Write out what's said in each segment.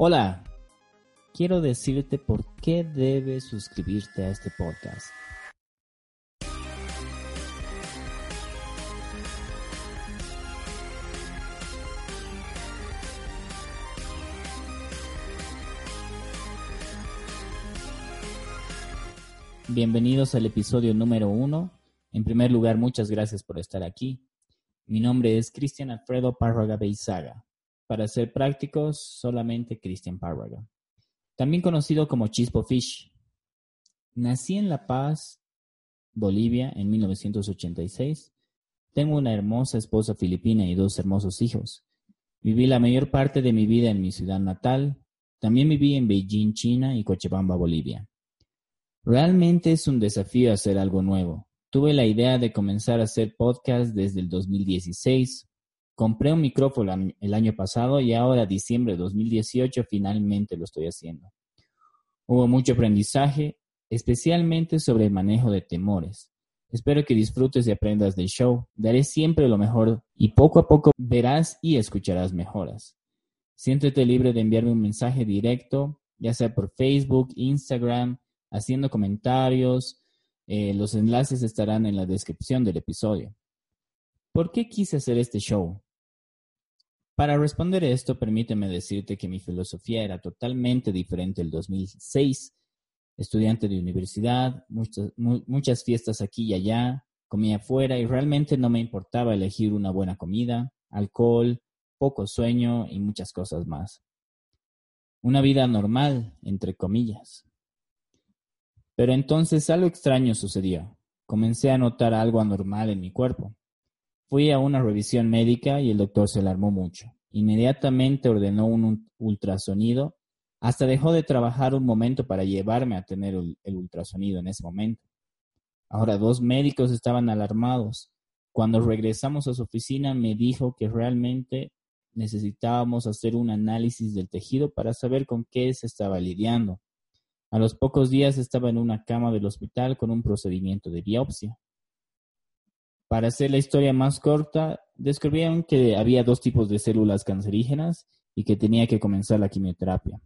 Hola, quiero decirte por qué debes suscribirte a este podcast. Bienvenidos al episodio número uno. En primer lugar, muchas gracias por estar aquí. Mi nombre es Cristian Alfredo Párraga Beizaga. Para ser prácticos, solamente Cristian Párraga. También conocido como Chispo Fish. Nací en La Paz, Bolivia, en 1986. Tengo una hermosa esposa filipina y dos hermosos hijos. Viví la mayor parte de mi vida en mi ciudad natal. También viví en Beijing, China y Cochabamba, Bolivia. Realmente es un desafío hacer algo nuevo. Tuve la idea de comenzar a hacer podcast desde el 2016. Compré un micrófono el año pasado y ahora, diciembre de 2018, finalmente lo estoy haciendo. Hubo mucho aprendizaje, especialmente sobre el manejo de temores. Espero que disfrutes y aprendas del show. Daré siempre lo mejor y poco a poco verás y escucharás mejoras. Siéntete libre de enviarme un mensaje directo, ya sea por Facebook, Instagram, haciendo comentarios. Eh, los enlaces estarán en la descripción del episodio. ¿Por qué quise hacer este show? Para responder esto, permíteme decirte que mi filosofía era totalmente diferente el 2006. Estudiante de universidad, muchas, muchas fiestas aquí y allá, comía afuera y realmente no me importaba elegir una buena comida, alcohol, poco sueño y muchas cosas más. Una vida normal, entre comillas. Pero entonces algo extraño sucedió. Comencé a notar algo anormal en mi cuerpo. Fui a una revisión médica y el doctor se alarmó mucho. Inmediatamente ordenó un ultrasonido. Hasta dejó de trabajar un momento para llevarme a tener el ultrasonido en ese momento. Ahora dos médicos estaban alarmados. Cuando regresamos a su oficina me dijo que realmente necesitábamos hacer un análisis del tejido para saber con qué se estaba lidiando. A los pocos días estaba en una cama del hospital con un procedimiento de biopsia. Para hacer la historia más corta, descubrieron que había dos tipos de células cancerígenas y que tenía que comenzar la quimioterapia.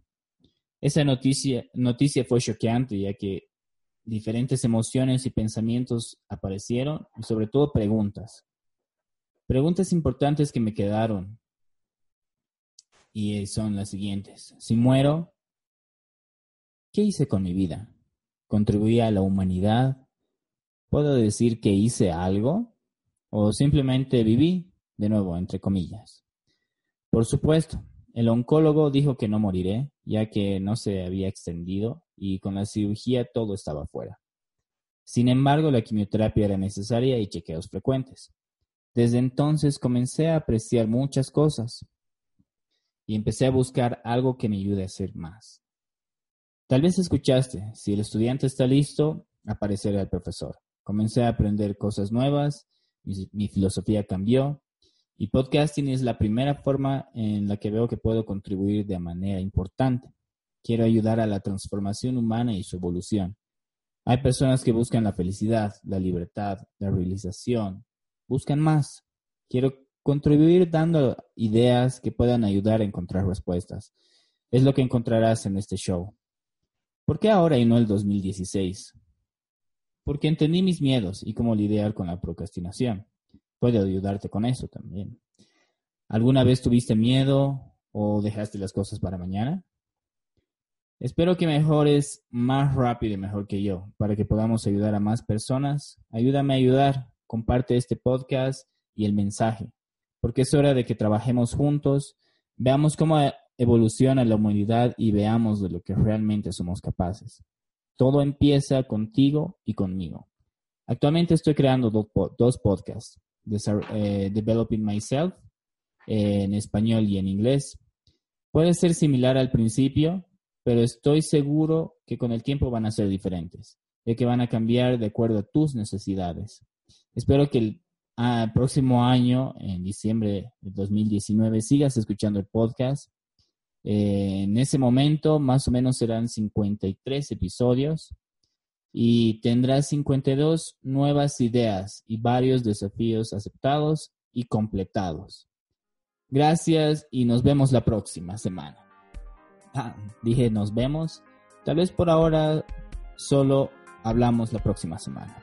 Esa noticia, noticia fue choqueante ya que diferentes emociones y pensamientos aparecieron y sobre todo preguntas. Preguntas importantes que me quedaron y son las siguientes. Si muero, ¿Qué hice con mi vida? ¿Contribuí a la humanidad? ¿Puedo decir que hice algo? ¿O simplemente viví, de nuevo, entre comillas? Por supuesto, el oncólogo dijo que no moriré, ya que no se había extendido y con la cirugía todo estaba fuera. Sin embargo, la quimioterapia era necesaria y chequeos frecuentes. Desde entonces comencé a apreciar muchas cosas y empecé a buscar algo que me ayude a hacer más. Tal vez escuchaste, si el estudiante está listo, aparecerá el profesor. Comencé a aprender cosas nuevas, mi, filosofía cambió y podcasting es la primera forma en la que veo que puedo contribuir de manera importante. Quiero ayudar a la transformación humana y su evolución. Hay personas que buscan la felicidad, la libertad, la realización, buscan más. Quiero contribuir dando ideas que puedan ayudar a encontrar respuestas. Es lo que encontrarás en este show. ¿Por qué ahora y no el 2016? Porque entendí mis miedos y cómo lidiar con la procrastinación. Puede ayudarte con eso también. ¿Alguna vez tuviste miedo o dejaste las cosas para mañana? Espero que mejores más rápido y mejor que yo para que podamos ayudar a más personas. Ayúdame a ayudar. Comparte este podcast y el mensaje, porque es hora de que trabajemos juntos, veamos cómo evoluciona la humanidad y veamos de lo que realmente somos capaces. Todo empieza contigo y conmigo. Actualmente estoy creando dos, podcasts, eh, Developing Myself en español y en inglés. Puede ser similar al principio, pero estoy seguro que con el tiempo van a ser diferentes, ya que van a cambiar de acuerdo a tus necesidades. Espero que el ah, próximo año, en diciembre de 2019, sigas escuchando el podcast eh, en ese momento, más o menos serán 53 episodios. y tendrás 52 nuevas ideas y varios desafíos aceptados y completados. Gracias y nos vemos la próxima semana. Ah, dije nos vemos. Tal vez por ahora solo hablamos la próxima semana.